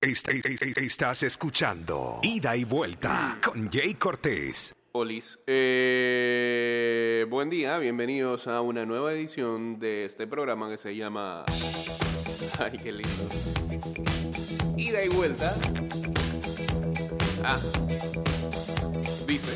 Est- est- est- estás escuchando Ida y Vuelta con Jay Cortés. Olis. Eh, buen día, bienvenidos a una nueva edición de este programa que se llama. Ay, qué lindo. Ida y vuelta. Ah. Dice.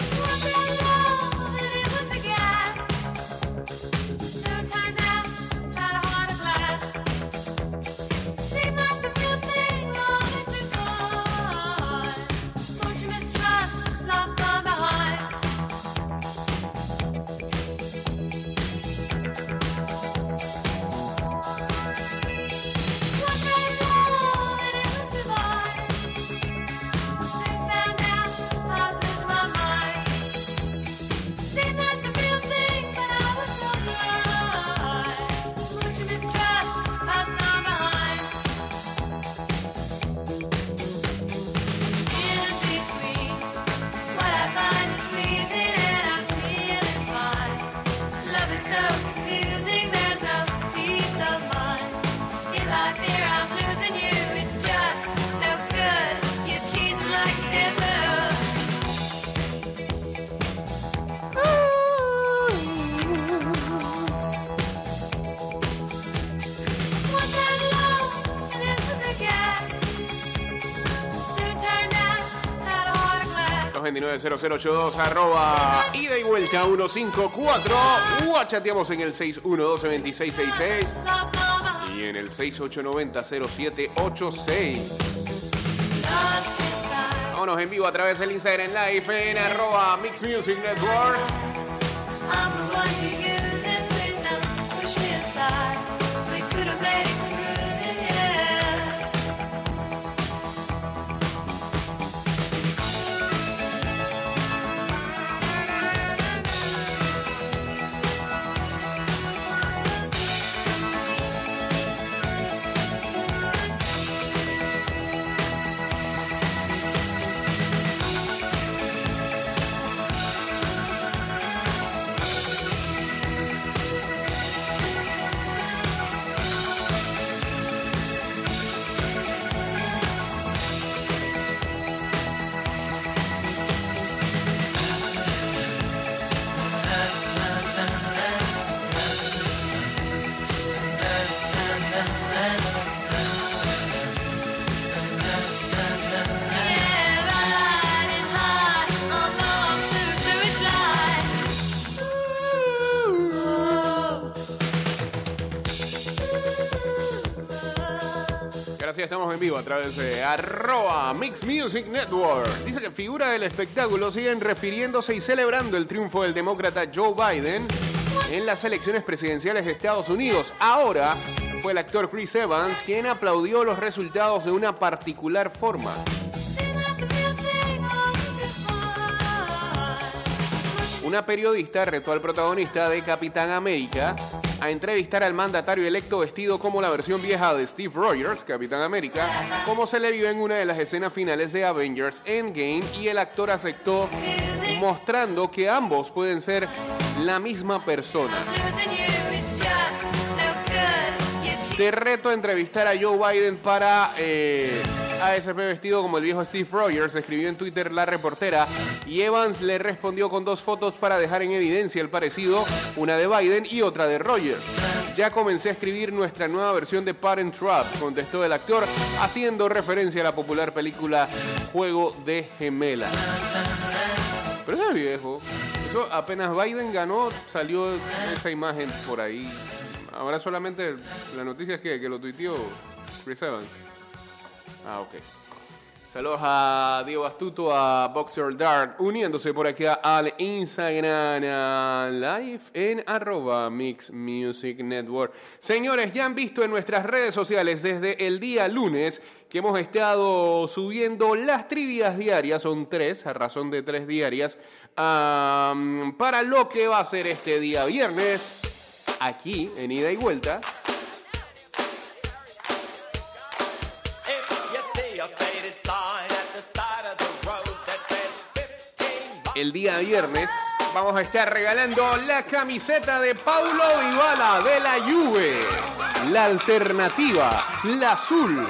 690082 arroba ida y vuelta 154. O en el 612-2666 y en el 6890-0786. Vámonos en vivo a través del Instagram Live en arroba Mix Music Network. Estamos en vivo a través de arroba Mix Music Network. Dice que figura del espectáculo siguen refiriéndose y celebrando el triunfo del demócrata Joe Biden en las elecciones presidenciales de Estados Unidos. Ahora fue el actor Chris Evans quien aplaudió los resultados de una particular forma. Una periodista retó al protagonista de Capitán América a entrevistar al mandatario electo vestido como la versión vieja de Steve Rogers, Capitán América, como se le vio en una de las escenas finales de Avengers Endgame y el actor aceptó mostrando que ambos pueden ser la misma persona. Te reto a entrevistar a Joe Biden para eh, ASP vestido como el viejo Steve Rogers, escribió en Twitter la reportera, y Evans le respondió con dos fotos para dejar en evidencia el parecido, una de Biden y otra de Rogers. Ya comencé a escribir nuestra nueva versión de Parent Trap, contestó el actor, haciendo referencia a la popular película Juego de Gemelas. Pero es viejo. Eso apenas Biden ganó, salió esa imagen por ahí. Ahora solamente la noticia es que, que lo tuiteó Chris Evans. Ah, ok. Saludos a Diego Astuto, a Boxer Dark, uniéndose por aquí al Instagram Live en arroba Mix Music Network. Señores, ya han visto en nuestras redes sociales desde el día lunes que hemos estado subiendo las trivias diarias, son tres, a razón de tres diarias, para lo que va a ser este día viernes, aquí en Ida y Vuelta. El día viernes vamos a estar regalando la camiseta de Paulo Dybala de la Juve. La alternativa, la azul.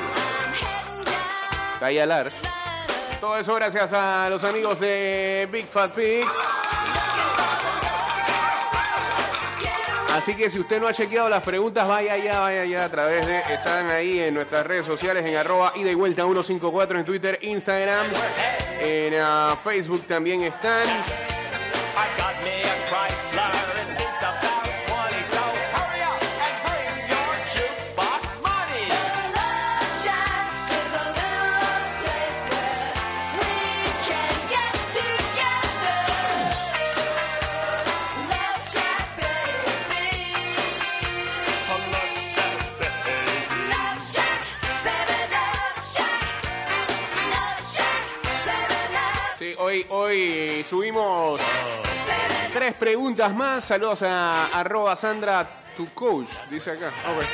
Talla large. Todo eso gracias a los amigos de Big Fat Pigs. Así que si usted no ha chequeado las preguntas, vaya allá, vaya allá a través de. Están ahí en nuestras redes sociales en arroba y vuelta 154 en Twitter, Instagram, en ah, Facebook también están. Hoy, hoy subimos tres preguntas más. Saludos a arroba Sandra, tu coach, dice acá. Rules.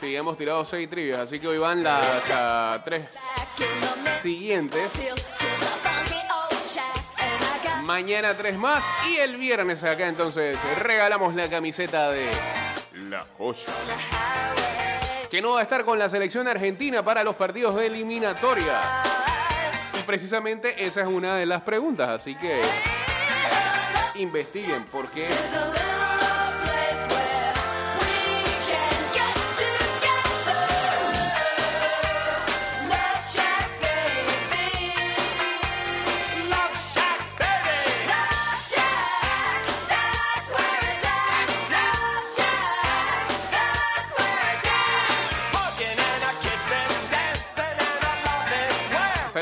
Sí, hemos tirado seis trivias, así que hoy van las ah, tres siguientes. Mañana tres más y el viernes acá entonces regalamos la camiseta de La Joya. Que no va a estar con la selección argentina para los partidos de eliminatoria. Y precisamente esa es una de las preguntas, así que investiguen por qué.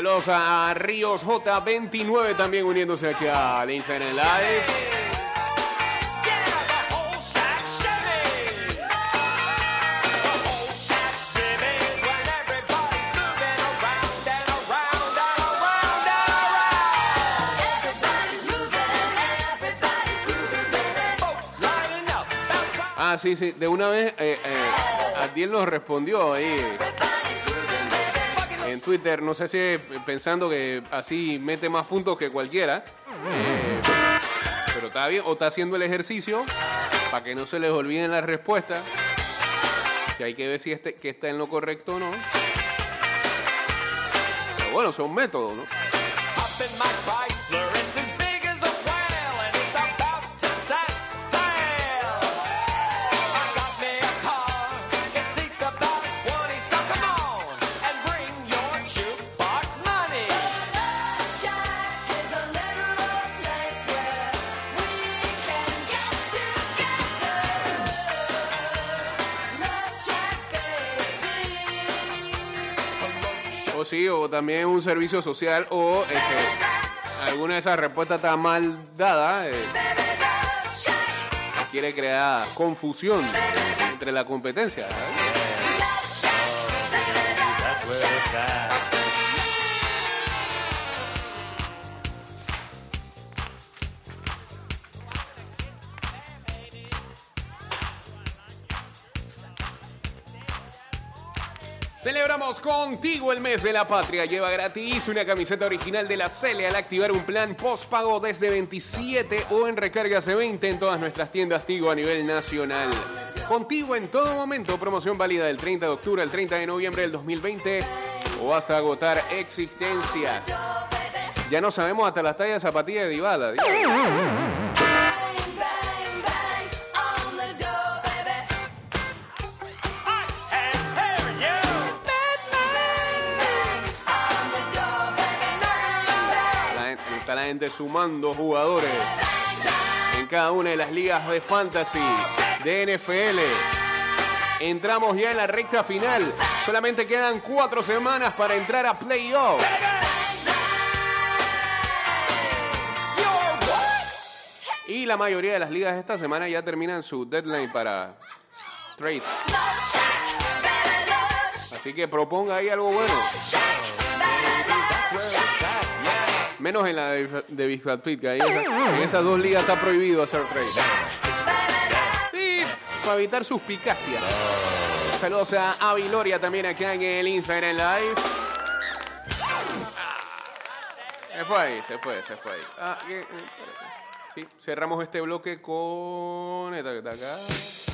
Saludos a Ríos J29 también uniéndose aquí al Instagram Live. Ah, sí, sí. De una vez, eh, eh, Adiel nos respondió ahí en Twitter. No sé si eh, pensando que así mete más puntos que cualquiera. Eh, pero está bien. O está haciendo el ejercicio para que no se les olviden las respuestas. Que hay que ver si este, que está en lo correcto o no. Pero bueno, son métodos, ¿no? Sí, o también un servicio social o este, alguna de esas respuestas está mal dada. eh, quiere crear confusión entre la competencia. Celebramos contigo el mes de la patria. Lleva gratis una camiseta original de la Cele al activar un plan postpago desde 27 o en recargas de 20 en todas nuestras tiendas Tigo a nivel nacional. Contigo en todo momento, promoción válida del 30 de octubre al 30 de noviembre del 2020 o vas a agotar existencias. Ya no sabemos hasta las tallas de zapatilla de Dybala. La gente sumando jugadores en cada una de las ligas de fantasy de NFL. Entramos ya en la recta final. Solamente quedan cuatro semanas para entrar a playoff. Y la mayoría de las ligas esta semana ya terminan su deadline para trades. Así que proponga ahí algo bueno. Menos en la de, de Big en esas dos ligas está prohibido hacer trades. Sí, para evitar suspicacias. Saludos a Avi Loria también acá en el Instagram Live. Se fue ahí, se fue, se fue ahí. Ah. Sí, cerramos este bloque con esta que está acá.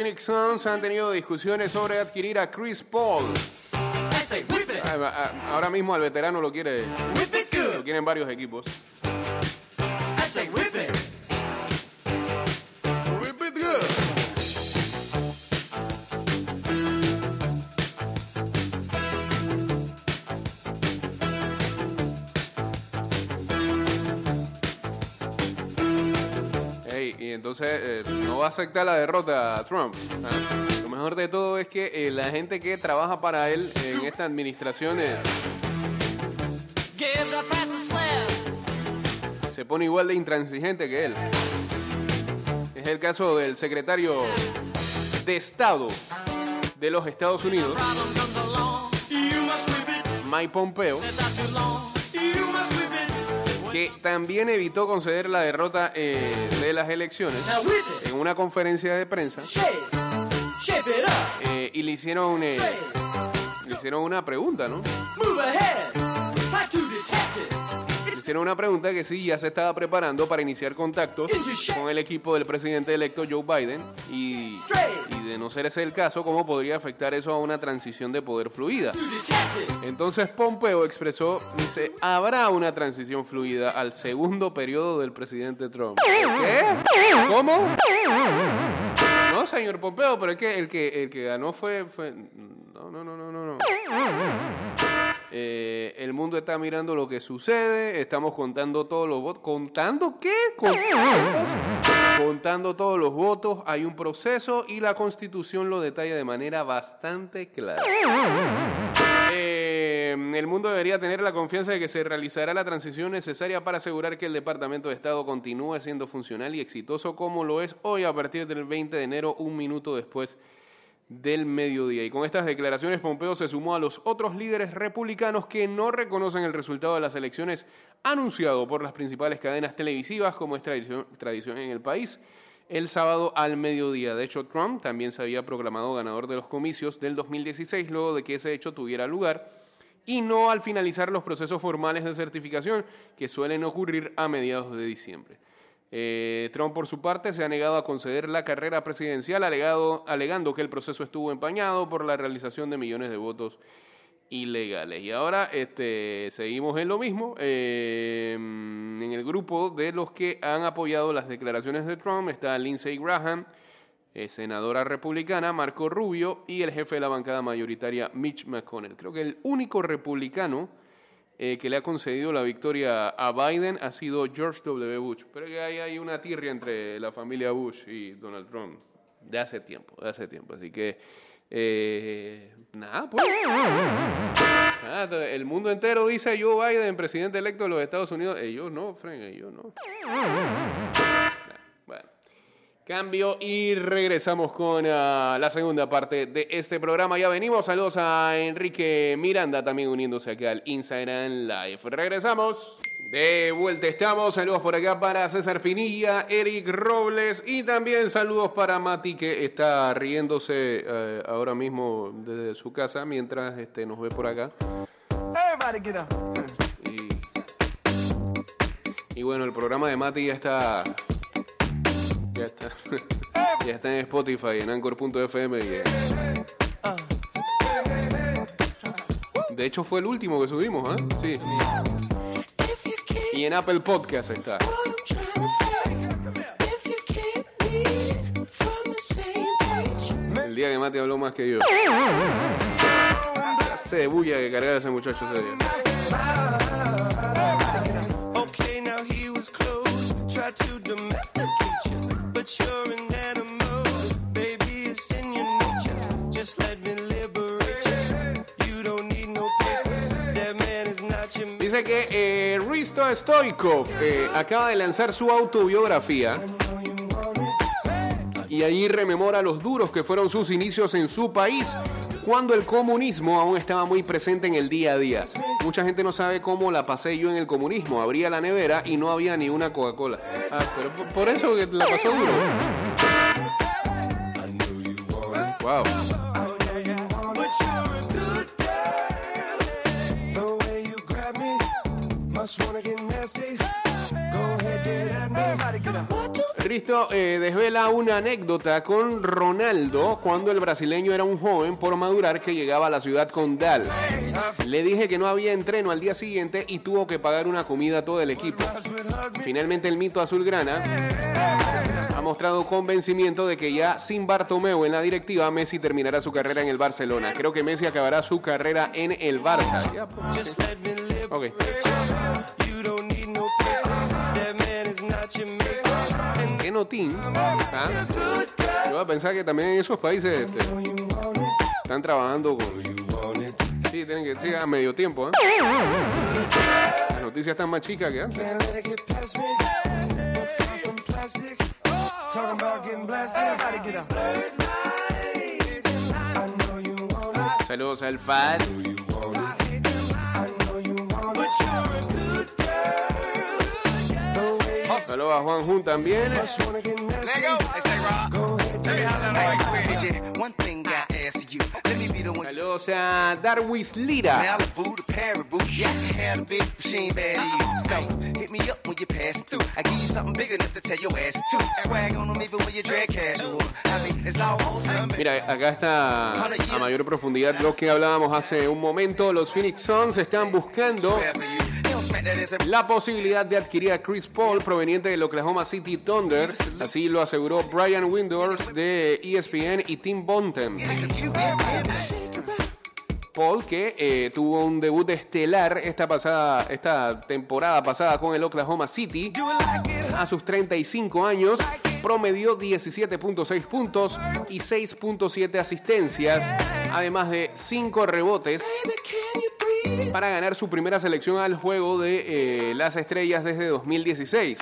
Phoenix Suns han tenido discusiones sobre adquirir a Chris Paul. Ah, ah, Ahora mismo al veterano lo quiere, lo quieren varios equipos. Entonces eh, no va a aceptar la derrota a Trump. Lo mejor de todo es que eh, la gente que trabaja para él en esta administración eh, se pone igual de intransigente que él. Es el caso del secretario de Estado de los Estados Unidos. Mike Pompeo, que también evitó conceder la derrota eh, de las elecciones en una conferencia de prensa. Eh, y le hicieron, eh, le hicieron una pregunta, ¿no? Le hicieron una pregunta que sí ya se estaba preparando para iniciar contactos con el equipo del presidente electo Joe Biden y, y de no ser ese el caso, ¿cómo podría afectar eso a una transición de poder fluida? Entonces Pompeo expresó, dice, habrá una transición fluida al segundo periodo del presidente Trump. ¿Qué? ¿Cómo? No, señor Pompeo, pero es que el que, el que ganó fue... fue... No, no, no, no, no. no. Eh, el mundo está mirando lo que sucede, estamos contando todos los votos. ¿Contando qué? Con- Contando todos los votos, hay un proceso y la constitución lo detalla de manera bastante clara. Eh, el mundo debería tener la confianza de que se realizará la transición necesaria para asegurar que el Departamento de Estado continúe siendo funcional y exitoso como lo es hoy a partir del 20 de enero, un minuto después del mediodía. Y con estas declaraciones, Pompeo se sumó a los otros líderes republicanos que no reconocen el resultado de las elecciones anunciado por las principales cadenas televisivas, como es tradición, tradición en el país, el sábado al mediodía. De hecho, Trump también se había proclamado ganador de los comicios del 2016, luego de que ese hecho tuviera lugar, y no al finalizar los procesos formales de certificación que suelen ocurrir a mediados de diciembre. Eh, Trump, por su parte, se ha negado a conceder la carrera presidencial, alegado- alegando que el proceso estuvo empañado por la realización de millones de votos ilegales. Y ahora este, seguimos en lo mismo. eh, en el grupo de los que han apoyado las declaraciones de Trump está Lindsey Graham, eh, senadora republicana, Marco Rubio y el jefe de la bancada mayoritaria, Mitch McConnell. Creo que el único republicano eh, que le ha concedido la victoria a Biden ha sido George W. Bush. Pero que ahí hay una tirria entre la familia Bush y Donald Trump de hace tiempo, de hace tiempo. Así que, eh, nada, pues. Nada, el mundo entero dice Joe Biden, presidente electo de los Estados Unidos. Ellos no, Frank, ellos no. Cambio y regresamos con ah, la segunda parte de este programa. Ya venimos. Saludos a Enrique Miranda también uniéndose aquí al Instagram Live. Regresamos. De vuelta estamos. Saludos por acá para César Pinilla, Eric Robles y también saludos para Mati que está riéndose eh, ahora mismo desde su casa mientras este, nos ve por acá. Everybody get up. Y, y bueno, el programa de Mati ya está. Ya está. ya está en Spotify, en Anchor.fm. eh, De hecho, fue el último que subimos, ¿ah? Sí. Y en Apple Podcast está. El día que Mati habló más que yo. La cebulla que cargaba ese muchacho ese que eh, Risto Stoikov eh, acaba de lanzar su autobiografía y allí rememora los duros que fueron sus inicios en su país cuando el comunismo aún estaba muy presente en el día a día. Mucha gente no sabe cómo la pasé yo en el comunismo. Abría la nevera y no había ni una Coca-Cola. Ah, pero por- eso la pasó duro. Wow. Cristo eh, desvela una anécdota con Ronaldo cuando el brasileño era un joven por madurar que llegaba a la ciudad condal. Le dije que no había entreno al día siguiente y tuvo que pagar una comida a todo el equipo. Finalmente el mito azulgrana ha mostrado convencimiento de que ya sin Bartomeu en la directiva, Messi terminará su carrera en el Barcelona. Creo que Messi acabará su carrera en el Barça. Ya, pues. Ok. ¿Qué notín? ¿Ah? Yo voy a pensar que también en esos países este, están trabajando con... Sí, tienen que sí, a medio tiempo, ¿eh? Las noticias están más chicas que antes. Saludos al FAD. Saludos a Juan Jun también. Saludos a Darwis Lira. Malibu to Paribu, yeah, had a big machine bad to you. So hit me up when you pass through. I give you something big enough to tell your ass to. Swag on them even when you drag casual. I mean, it's almost something. Mira, acá está a mayor profundidad lo que hablábamos hace un momento. Los Phoenix Suns están buscando La posibilidad de adquirir a Chris Paul proveniente del Oklahoma City Thunder. Así lo aseguró Brian Windors de ESPN y Tim mad. Paul, que eh, tuvo un debut estelar esta, pasada, esta temporada pasada con el Oklahoma City. A sus 35 años, promedió 17.6 puntos y 6.7 asistencias, además de 5 rebotes para ganar su primera selección al juego de eh, las estrellas desde 2016.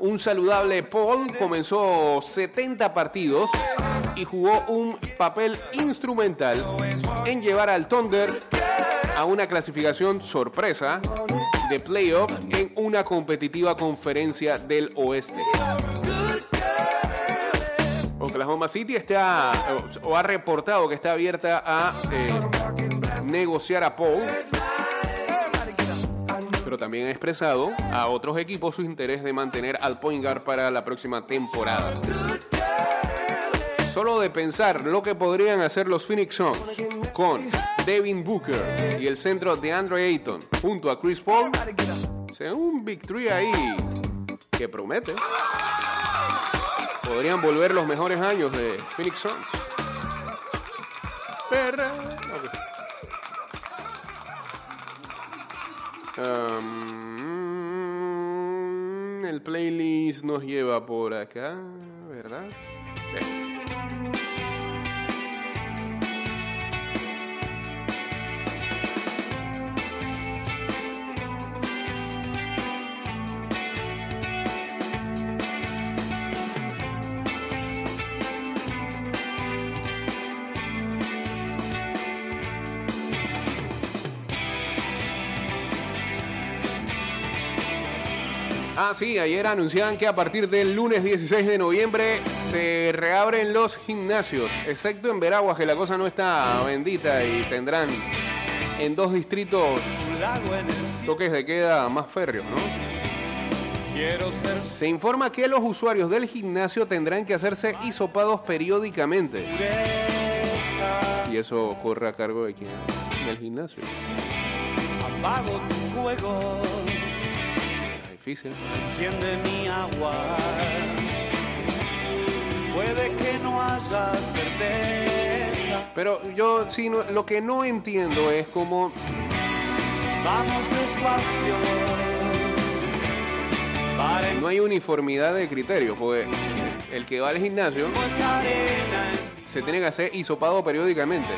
Un saludable Paul comenzó 70 partidos y jugó un papel instrumental en llevar al Thunder a una clasificación sorpresa de playoff en una competitiva conferencia del oeste. Oklahoma City está o- ha reportado que está abierta a eh, negociar a Paul pero también ha expresado a otros equipos su interés de mantener al point guard para la próxima temporada. Solo de pensar lo que podrían hacer los Phoenix Suns con Devin Booker y el centro de Andre Ayton junto a Chris Paul, sea un Big Three ahí que promete. Podrían volver los mejores años de Phoenix Suns. Perra. El playlist nos lleva por acá, ¿verdad? Bien. Ah, sí, ayer anunciaban que a partir del lunes 16 de noviembre se reabren los gimnasios, excepto en Veraguas, que la cosa no está bendita y tendrán en dos distritos toques de queda más férreos, ¿no? Se informa que los usuarios del gimnasio tendrán que hacerse hisopados periódicamente. Y eso corre a cargo de quién? Del gimnasio. apago tu fuego, difícil. enciende mi agua. Puede que no haya certeza. Pero yo sí, no- lo que no entiendo es cómo Vamos despacio. Para no hay uniformidad de criterios, porque el que va al gimnasio arena se tiene que hacer hisopado periódicamente.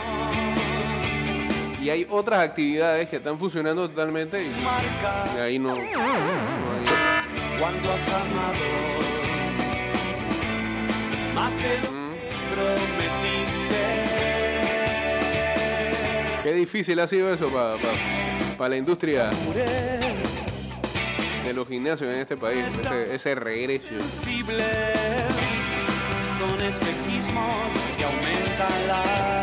Y hay otras actividades que están funcionando totalmente y, ahí no, no hay- cuando has amado. Más de lo que prometiste. Qué difícil ha sido eso para la industria de los gimnasios en este país, ese, ese regreso. sensible son espejismos que aumentan la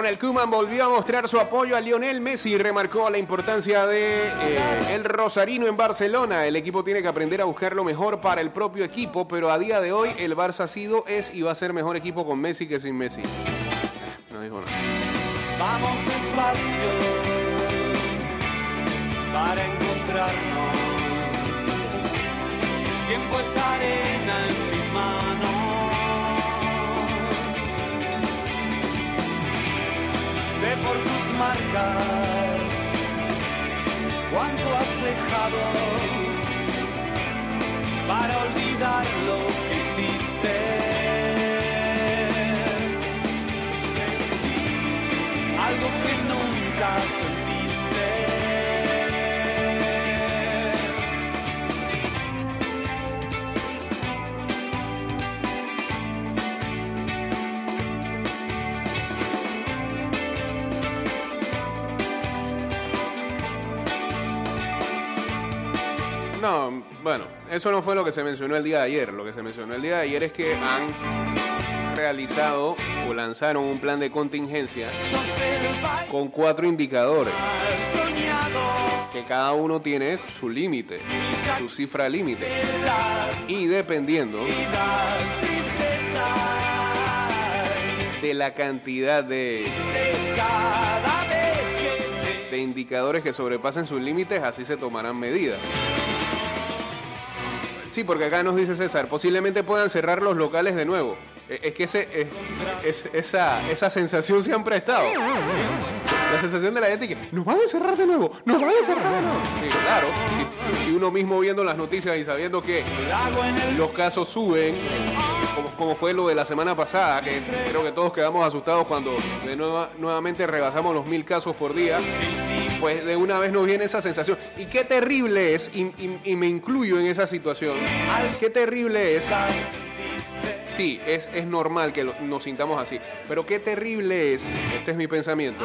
Ronald Koeman volvió a mostrar su apoyo a Lionel Messi y remarcó la importancia de eh, el Rosarino en Barcelona. El equipo tiene que aprender a buscar lo mejor para el propio equipo, pero a día de hoy el Barça ha sido, es y va a ser mejor equipo con Messi que sin Messi. No dijo nada. Vamos despacio para encontrarnos. El tiempo es arena en. Sé por tus marcas cuánto has dejado para olvidar lo que hiciste. Algo que nunca sentiste. No, bueno, eso no fue lo que se mencionó el día de ayer. Lo que se mencionó el día de ayer es que han realizado o lanzaron un plan de contingencia con cuatro indicadores, que cada uno tiene su límite, su cifra límite. Y dependiendo de la cantidad de, indicadores que sobrepasen sus límites, así se tomarán medidas. Sí, porque acá nos dice César, posiblemente puedan cerrar los locales de nuevo. Eh, Es que ese, es- es- esa, esa sensación siempre ha estado. La sensación de la gente que nos van a cerrar de nuevo, nos van a cerrar de nuevo. Sí, claro, si, uno mismo viendo las noticias y sabiendo que los casos suben, como, como fue lo de la semana pasada, que creo que todos quedamos asustados cuando de nueva, nuevamente rebasamos los mil casos por día, pues de una vez nos viene esa sensación. Y qué terrible es, y, me incluyo en esa situación, qué terrible es, sí, es, es normal que nos sintamos así, pero qué terrible es, este es mi pensamiento,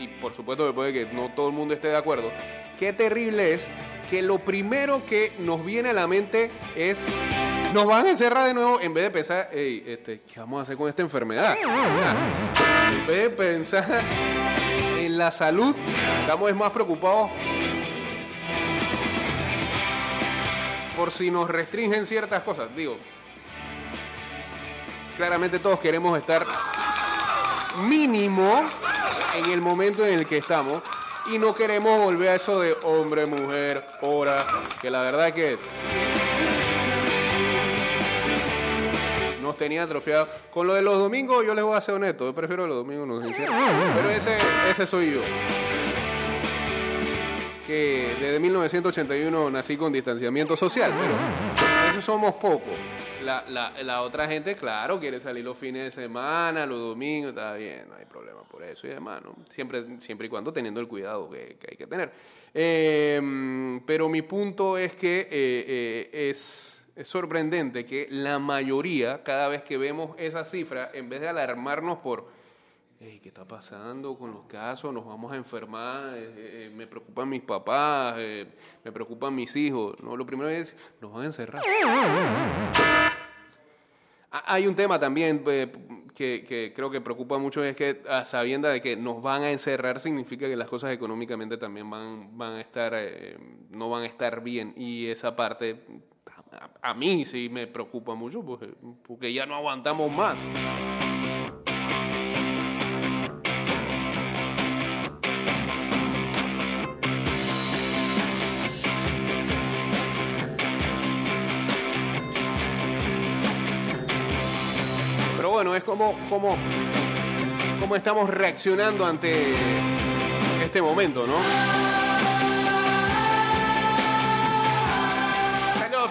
y, y por supuesto que puede que no todo el mundo esté de acuerdo, qué terrible es que lo primero que nos viene a la mente es nos van a encerrar de nuevo en vez de pensar, hey, este, ¿qué vamos a hacer con esta enfermedad? En vez de pensar la salud, estamos más preocupados por si nos restringen ciertas cosas. Digo, claramente todos queremos estar mínimo en el momento en el que estamos y no queremos volver a eso de hombre, mujer, hora, que la verdad que nos tenía atrofiado. Con lo de los domingos yo les voy a ser honesto, yo prefiero los domingos nos encierran. Pero ese, ese soy yo. Que desde 1981 nací con distanciamiento social, pero eso somos pocos. La, la, la otra gente, claro, quiere salir los fines de semana, los domingos, está bien, no hay problema por eso y demás, ¿no? Siempre, siempre y cuando teniendo el cuidado que, que hay que tener. Eh, pero mi punto es que eh, eh, es, es sorprendente que la mayoría, cada vez que vemos esa cifra, en vez de alarmarnos por, "Ey, ¿qué está pasando con los casos? Nos vamos a enfermar, eh, eh, me preocupan mis papás, eh, me preocupan mis hijos. No, lo primero es, nos van a encerrar. Hay un tema también eh, que, que creo que preocupa mucho, es que a sabienda de que nos van a encerrar significa que las cosas económicamente también van, van a estar, eh, no van a estar bien. Y esa parte, a, mí sí me preocupa mucho, porque, porque ya no aguantamos más. Pero bueno, es como, como, como estamos reaccionando ante este momento, ¿no?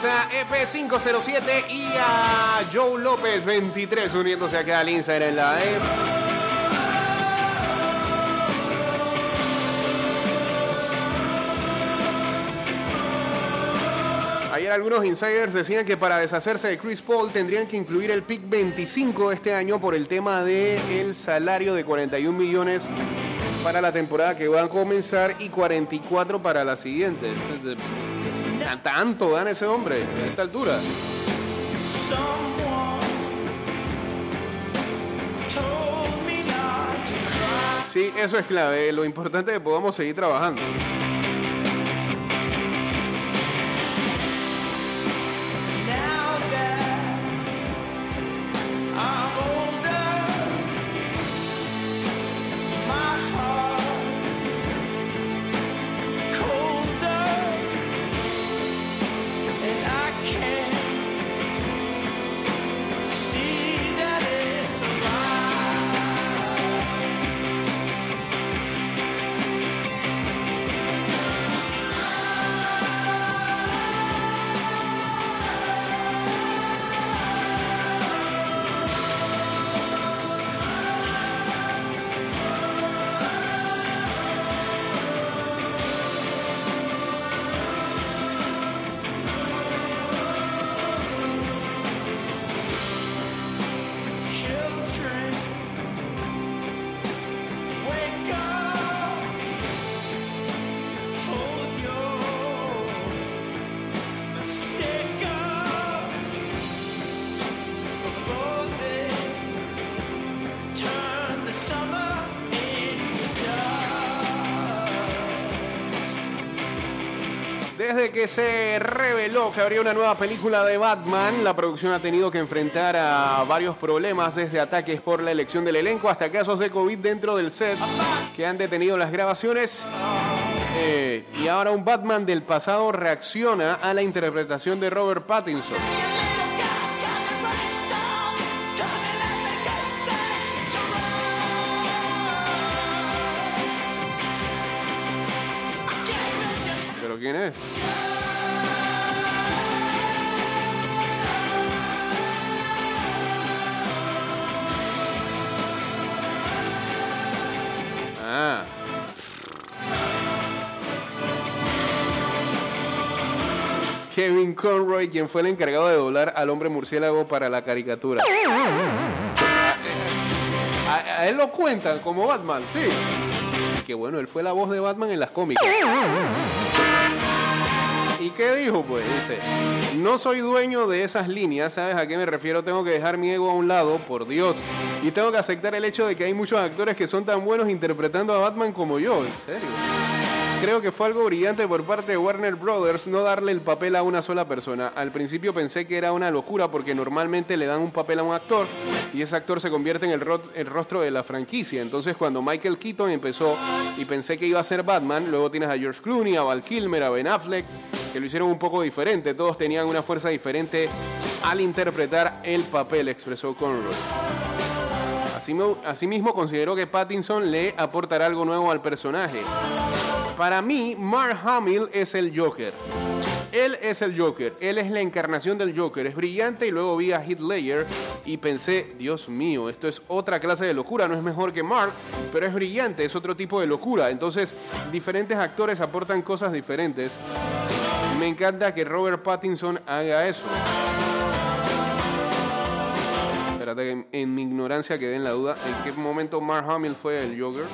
A EP507 y a Joe López 23 uniéndose acá al Instagram Live. Hay Ayer algunos insiders decían que para deshacerse de Chris Paul tendrían que incluir el pick 25 de este año por el tema del el salario de 41 millones para la temporada que va a comenzar y 44 para la siguiente. Tan- Tanto gana ese hombre a esta altura. Sí, eso es clave. Lo importante es que podamos seguir trabajando. Desde que se reveló que habría una nueva película de Batman, la producción ha tenido que enfrentar a varios problemas, desde ataques por la elección del elenco hasta casos de COVID dentro del set que han detenido las grabaciones. Eh, y ahora un Batman del pasado reacciona a la interpretación de Robert Pattinson. Es? Ah. Kevin Conroy, quien fue el encargado de doblar al hombre murciélago para la caricatura. A, a- a él lo cuentan como Batman, sí. Que bueno, él fue la voz de Batman en las cómicas. ¿Y qué dijo? Pues dice, no soy dueño de esas líneas, ¿sabes a qué me refiero? Tengo que dejar mi ego a un lado, por Dios. Y tengo que aceptar el hecho de que hay muchos actores que son tan buenos interpretando a Batman como yo, en serio. Creo que fue algo brillante por parte de Warner Brothers no darle el papel a una sola persona. Al principio pensé que era una locura porque normalmente le dan un papel a un actor y ese actor se convierte en el, ro- el rostro de la franquicia. Entonces cuando Michael Keaton empezó y pensé que iba a ser Batman, luego tienes a George Clooney, a Val Kilmer, a Ben Affleck, que lo hicieron un poco diferente. Todos tenían una fuerza diferente al interpretar el papel, expresó Conroy. Asimismo, consideró que Pattinson le aportará algo nuevo al personaje. Para mí, Mark Hamill es el Joker. Él es el Joker, él es la encarnación del Joker, es brillante y luego vi a Heath Ledger y pensé, Dios mío, esto es otra clase de locura, no es mejor que Mark, pero es brillante, es otro tipo de locura. Entonces, diferentes actores aportan cosas diferentes. Me encanta que Robert Pattinson haga eso. Espérate, que en, en mi ignorancia quedé en la duda. ¿En qué momento Mark Hamill fue el Joker?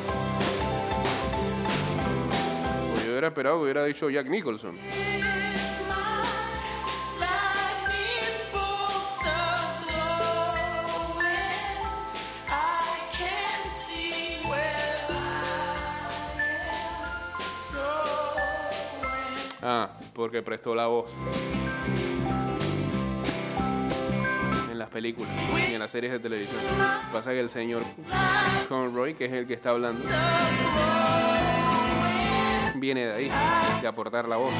Pues yo hubiera esperado que hubiera dicho Jack Nicholson. Ah, porque prestó la voz. Películas y en las series de televisión. Pasa que el señor Conroy, que es el que está hablando, viene de ahí, de aportar la voz.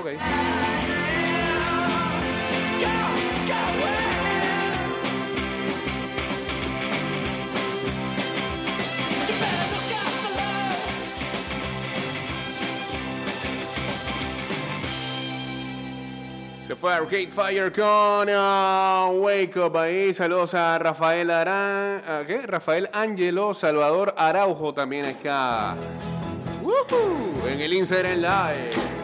Ok. Se fue Fire con ah, Wake Up ahí. Saludos a Rafael Arán. ¿a ¿Qué? Rafael Ángelo, Salvador Araujo también acá. En el Instagram Live.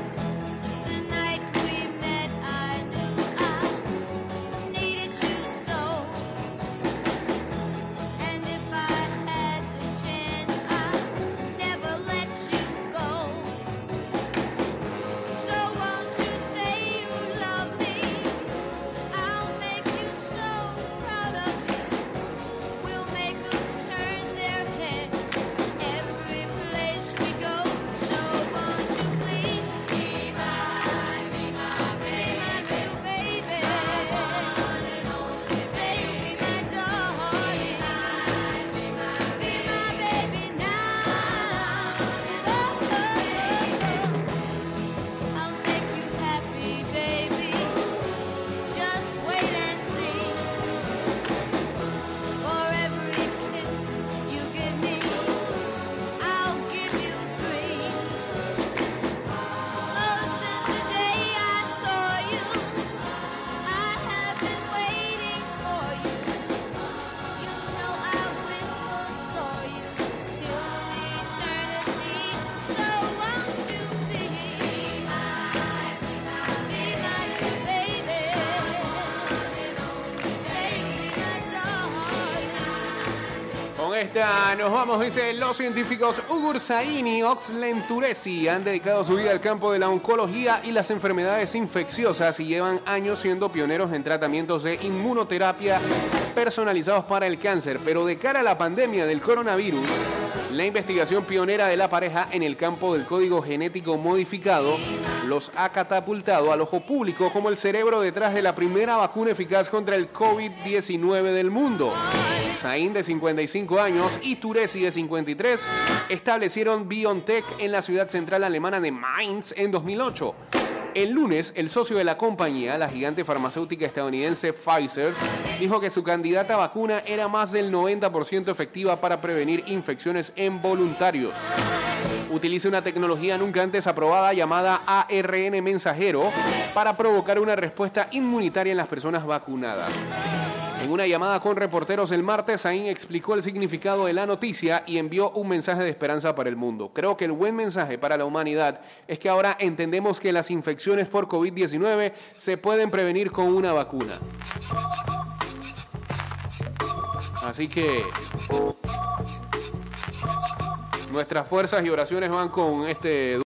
Vuelta, nos vamos, dice los científicos Ugur Sain y Oxlen Turesi han dedicado su vida al campo de la oncología y las enfermedades infecciosas y llevan años siendo pioneros en tratamientos de inmunoterapia personalizados para el cáncer. Pero de cara a la pandemia del coronavirus, la investigación pionera de la pareja en el campo del código genético modificado los ha catapultado al ojo público como el cerebro detrás de la primera vacuna eficaz contra el COVID-19 del mundo. Sain, de 55 años, y Turesi, de 53, establecieron BioNTech en la ciudad central alemana de Mainz en 2008. El lunes, el socio de la compañía, la gigante farmacéutica estadounidense Pfizer, dijo que su candidata vacuna era más del 90% efectiva para prevenir infecciones en voluntarios. Utiliza una tecnología nunca antes aprobada llamada ARN mensajero para provocar una respuesta inmunitaria en las personas vacunadas. En una llamada con reporteros el martes, Sain explicó el significado de la noticia y envió un mensaje de esperanza para el mundo. Creo que el buen mensaje para la humanidad es que ahora entendemos que las infecciones por COVID-19 se pueden prevenir con una vacuna. Así que nuestras fuerzas y oraciones van con este